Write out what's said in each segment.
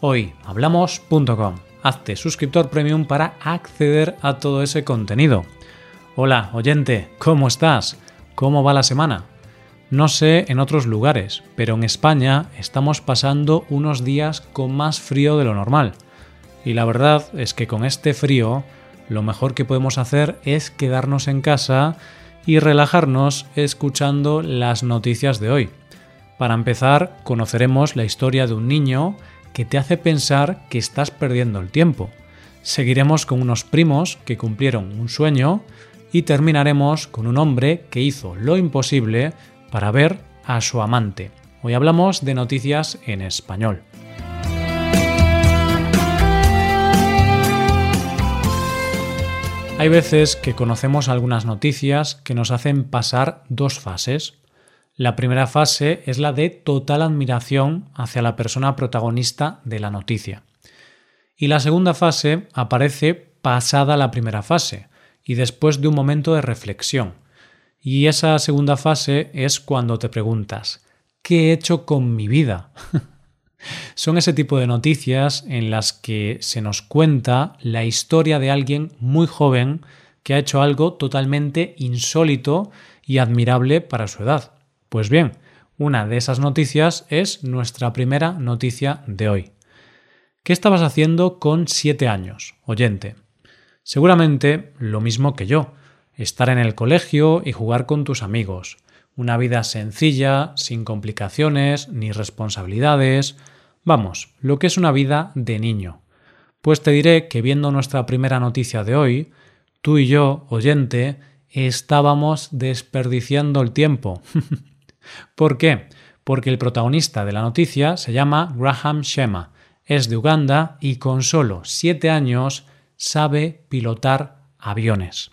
hoyhablamos.com. Hazte suscriptor premium para acceder a todo ese contenido. Hola, oyente, ¿cómo estás? ¿Cómo va la semana? No sé en otros lugares, pero en España estamos pasando unos días con más frío de lo normal. Y la verdad es que con este frío lo mejor que podemos hacer es quedarnos en casa y relajarnos escuchando las noticias de hoy. Para empezar, conoceremos la historia de un niño que te hace pensar que estás perdiendo el tiempo. Seguiremos con unos primos que cumplieron un sueño y terminaremos con un hombre que hizo lo imposible para ver a su amante. Hoy hablamos de noticias en español. Hay veces que conocemos algunas noticias que nos hacen pasar dos fases. La primera fase es la de total admiración hacia la persona protagonista de la noticia. Y la segunda fase aparece pasada la primera fase y después de un momento de reflexión. Y esa segunda fase es cuando te preguntas, ¿qué he hecho con mi vida? Son ese tipo de noticias en las que se nos cuenta la historia de alguien muy joven que ha hecho algo totalmente insólito y admirable para su edad. Pues bien, una de esas noticias es nuestra primera noticia de hoy. ¿Qué estabas haciendo con siete años, oyente? Seguramente lo mismo que yo, estar en el colegio y jugar con tus amigos, una vida sencilla, sin complicaciones ni responsabilidades, vamos, lo que es una vida de niño. Pues te diré que viendo nuestra primera noticia de hoy, tú y yo, oyente, estábamos desperdiciando el tiempo. ¿Por qué? Porque el protagonista de la noticia se llama Graham Shema, es de Uganda y con solo siete años sabe pilotar aviones.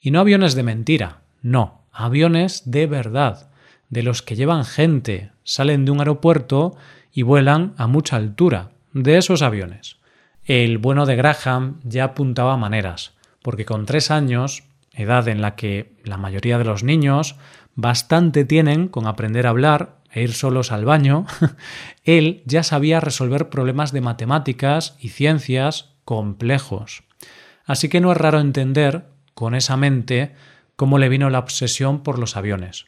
Y no aviones de mentira, no, aviones de verdad, de los que llevan gente, salen de un aeropuerto y vuelan a mucha altura, de esos aviones. El bueno de Graham ya apuntaba maneras, porque con tres años, edad en la que la mayoría de los niños bastante tienen con aprender a hablar e ir solos al baño, él ya sabía resolver problemas de matemáticas y ciencias complejos. Así que no es raro entender, con esa mente, cómo le vino la obsesión por los aviones.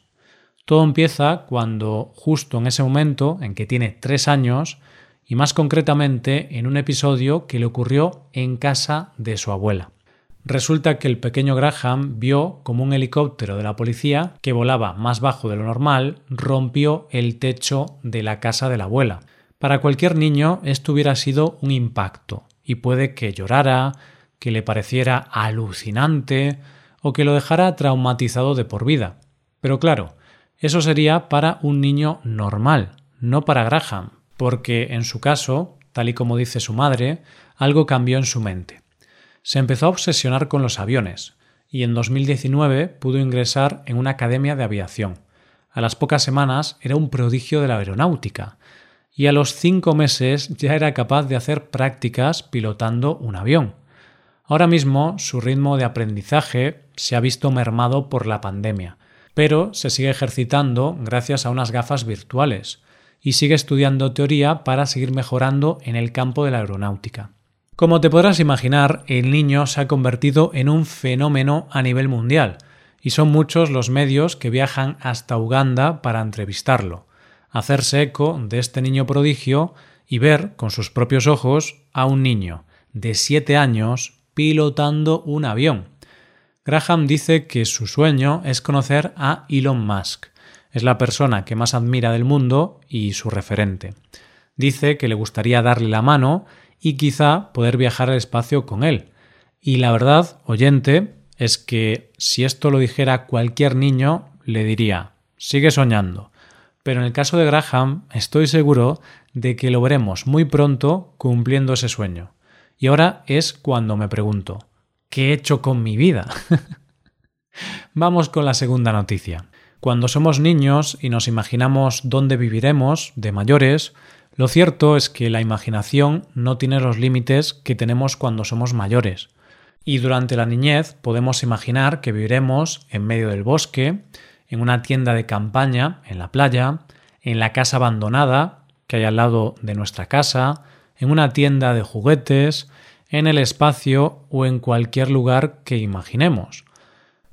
Todo empieza cuando, justo en ese momento, en que tiene tres años, y más concretamente en un episodio que le ocurrió en casa de su abuela. Resulta que el pequeño Graham vio como un helicóptero de la policía, que volaba más bajo de lo normal, rompió el techo de la casa de la abuela. Para cualquier niño esto hubiera sido un impacto, y puede que llorara, que le pareciera alucinante, o que lo dejara traumatizado de por vida. Pero claro, eso sería para un niño normal, no para Graham, porque en su caso, tal y como dice su madre, algo cambió en su mente se empezó a obsesionar con los aviones y en 2019 pudo ingresar en una academia de aviación. A las pocas semanas era un prodigio de la aeronáutica y a los cinco meses ya era capaz de hacer prácticas pilotando un avión. Ahora mismo su ritmo de aprendizaje se ha visto mermado por la pandemia, pero se sigue ejercitando gracias a unas gafas virtuales y sigue estudiando teoría para seguir mejorando en el campo de la aeronáutica. Como te podrás imaginar, el niño se ha convertido en un fenómeno a nivel mundial, y son muchos los medios que viajan hasta Uganda para entrevistarlo, hacerse eco de este niño prodigio y ver con sus propios ojos a un niño de siete años pilotando un avión. Graham dice que su sueño es conocer a Elon Musk. Es la persona que más admira del mundo y su referente. Dice que le gustaría darle la mano y quizá poder viajar al espacio con él. Y la verdad, oyente, es que si esto lo dijera cualquier niño, le diría, sigue soñando. Pero en el caso de Graham, estoy seguro de que lo veremos muy pronto cumpliendo ese sueño. Y ahora es cuando me pregunto, ¿qué he hecho con mi vida? Vamos con la segunda noticia. Cuando somos niños y nos imaginamos dónde viviremos de mayores, lo cierto es que la imaginación no tiene los límites que tenemos cuando somos mayores. Y durante la niñez podemos imaginar que viviremos en medio del bosque, en una tienda de campaña, en la playa, en la casa abandonada que hay al lado de nuestra casa, en una tienda de juguetes, en el espacio o en cualquier lugar que imaginemos.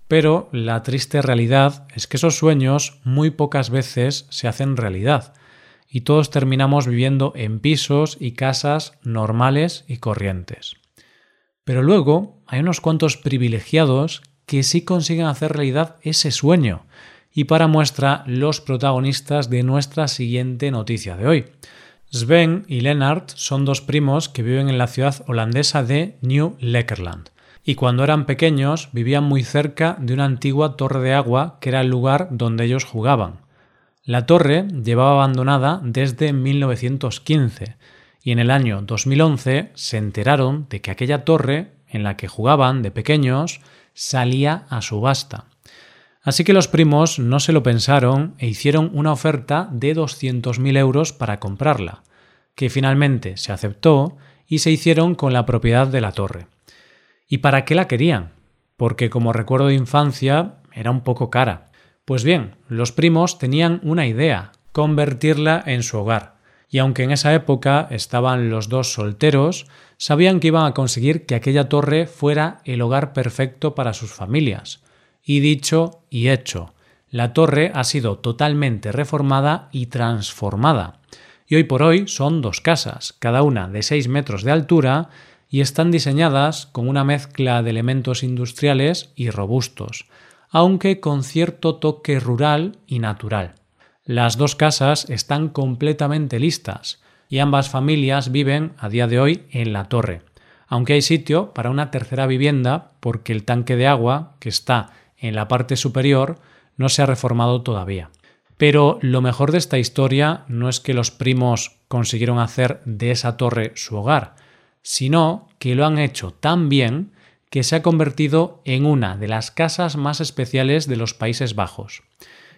Pero la triste realidad es que esos sueños muy pocas veces se hacen realidad y todos terminamos viviendo en pisos y casas normales y corrientes. Pero luego hay unos cuantos privilegiados que sí consiguen hacer realidad ese sueño, y para muestra los protagonistas de nuestra siguiente noticia de hoy. Sven y Lennart son dos primos que viven en la ciudad holandesa de New Lekkerland, y cuando eran pequeños vivían muy cerca de una antigua torre de agua que era el lugar donde ellos jugaban. La torre llevaba abandonada desde 1915 y en el año 2011 se enteraron de que aquella torre en la que jugaban de pequeños salía a subasta. Así que los primos no se lo pensaron e hicieron una oferta de 200.000 euros para comprarla, que finalmente se aceptó y se hicieron con la propiedad de la torre. ¿Y para qué la querían? Porque como recuerdo de infancia era un poco cara. Pues bien, los primos tenían una idea, convertirla en su hogar. Y aunque en esa época estaban los dos solteros, sabían que iban a conseguir que aquella torre fuera el hogar perfecto para sus familias. Y dicho y hecho, la torre ha sido totalmente reformada y transformada. Y hoy por hoy son dos casas, cada una de 6 metros de altura, y están diseñadas con una mezcla de elementos industriales y robustos, aunque con cierto toque rural y natural. Las dos casas están completamente listas y ambas familias viven a día de hoy en la torre, aunque hay sitio para una tercera vivienda porque el tanque de agua, que está en la parte superior, no se ha reformado todavía. Pero lo mejor de esta historia no es que los primos consiguieron hacer de esa torre su hogar, sino que lo han hecho tan bien que se ha convertido en una de las casas más especiales de los Países Bajos.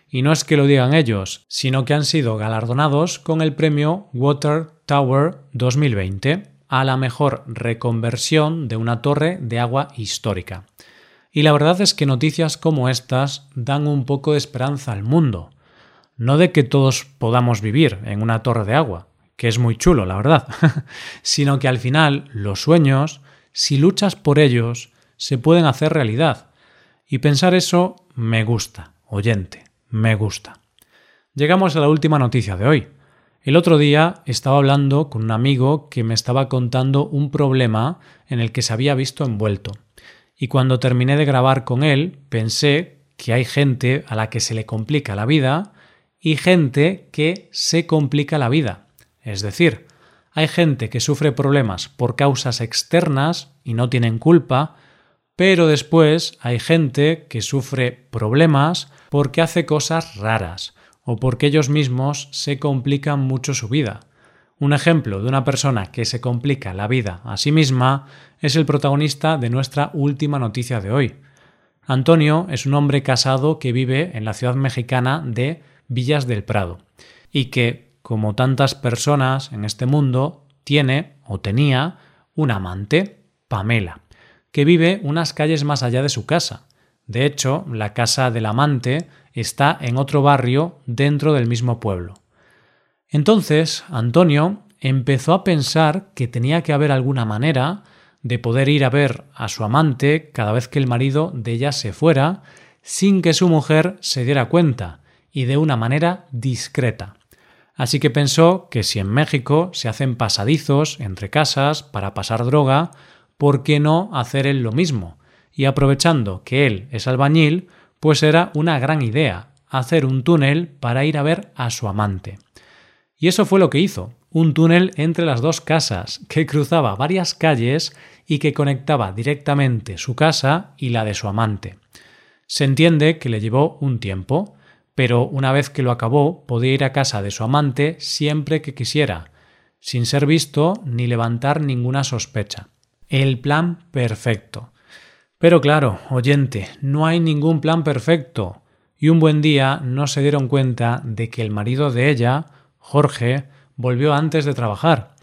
Y no es que lo digan ellos, sino que han sido galardonados con el premio Water Tower 2020 a la mejor reconversión de una torre de agua histórica. Y la verdad es que noticias como estas dan un poco de esperanza al mundo. No de que todos podamos vivir en una torre de agua, que es muy chulo, la verdad, sino que al final los sueños si luchas por ellos, se pueden hacer realidad. Y pensar eso me gusta, oyente, me gusta. Llegamos a la última noticia de hoy. El otro día estaba hablando con un amigo que me estaba contando un problema en el que se había visto envuelto. Y cuando terminé de grabar con él, pensé que hay gente a la que se le complica la vida y gente que se complica la vida. Es decir, hay gente que sufre problemas por causas externas y no tienen culpa, pero después hay gente que sufre problemas porque hace cosas raras o porque ellos mismos se complican mucho su vida. Un ejemplo de una persona que se complica la vida a sí misma es el protagonista de nuestra última noticia de hoy. Antonio es un hombre casado que vive en la ciudad mexicana de Villas del Prado y que como tantas personas en este mundo, tiene o tenía un amante, Pamela, que vive unas calles más allá de su casa. De hecho, la casa del amante está en otro barrio dentro del mismo pueblo. Entonces, Antonio empezó a pensar que tenía que haber alguna manera de poder ir a ver a su amante cada vez que el marido de ella se fuera, sin que su mujer se diera cuenta y de una manera discreta. Así que pensó que si en México se hacen pasadizos entre casas para pasar droga, ¿por qué no hacer él lo mismo? Y aprovechando que él es albañil, pues era una gran idea hacer un túnel para ir a ver a su amante. Y eso fue lo que hizo, un túnel entre las dos casas, que cruzaba varias calles y que conectaba directamente su casa y la de su amante. Se entiende que le llevó un tiempo, pero una vez que lo acabó podía ir a casa de su amante siempre que quisiera, sin ser visto ni levantar ninguna sospecha. El plan perfecto. Pero claro, oyente, no hay ningún plan perfecto. Y un buen día no se dieron cuenta de que el marido de ella, Jorge, volvió antes de trabajar.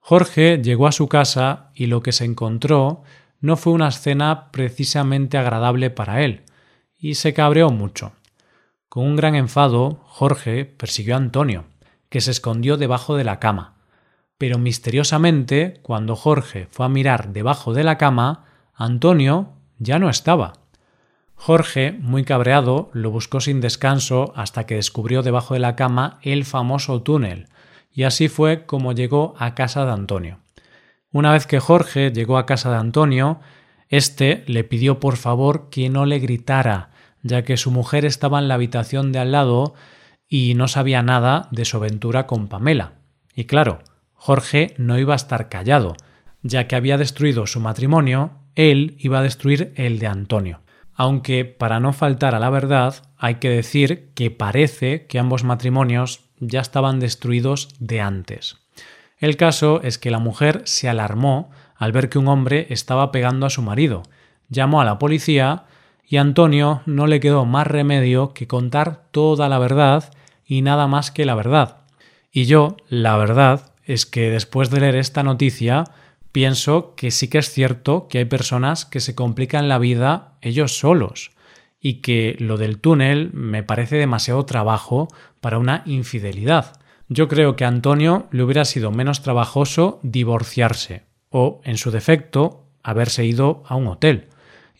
Jorge llegó a su casa y lo que se encontró no fue una escena precisamente agradable para él, y se cabreó mucho. Con un gran enfado, Jorge persiguió a Antonio, que se escondió debajo de la cama. Pero misteriosamente, cuando Jorge fue a mirar debajo de la cama, Antonio ya no estaba. Jorge, muy cabreado, lo buscó sin descanso hasta que descubrió debajo de la cama el famoso túnel, y así fue como llegó a casa de Antonio. Una vez que Jorge llegó a casa de Antonio, éste le pidió por favor que no le gritara, ya que su mujer estaba en la habitación de al lado y no sabía nada de su aventura con Pamela. Y claro, Jorge no iba a estar callado, ya que había destruido su matrimonio, él iba a destruir el de Antonio. Aunque, para no faltar a la verdad, hay que decir que parece que ambos matrimonios ya estaban destruidos de antes. El caso es que la mujer se alarmó al ver que un hombre estaba pegando a su marido, llamó a la policía y a Antonio no le quedó más remedio que contar toda la verdad y nada más que la verdad. Y yo, la verdad, es que después de leer esta noticia, pienso que sí que es cierto que hay personas que se complican la vida ellos solos y que lo del túnel me parece demasiado trabajo para una infidelidad. Yo creo que a Antonio le hubiera sido menos trabajoso divorciarse o, en su defecto, haberse ido a un hotel.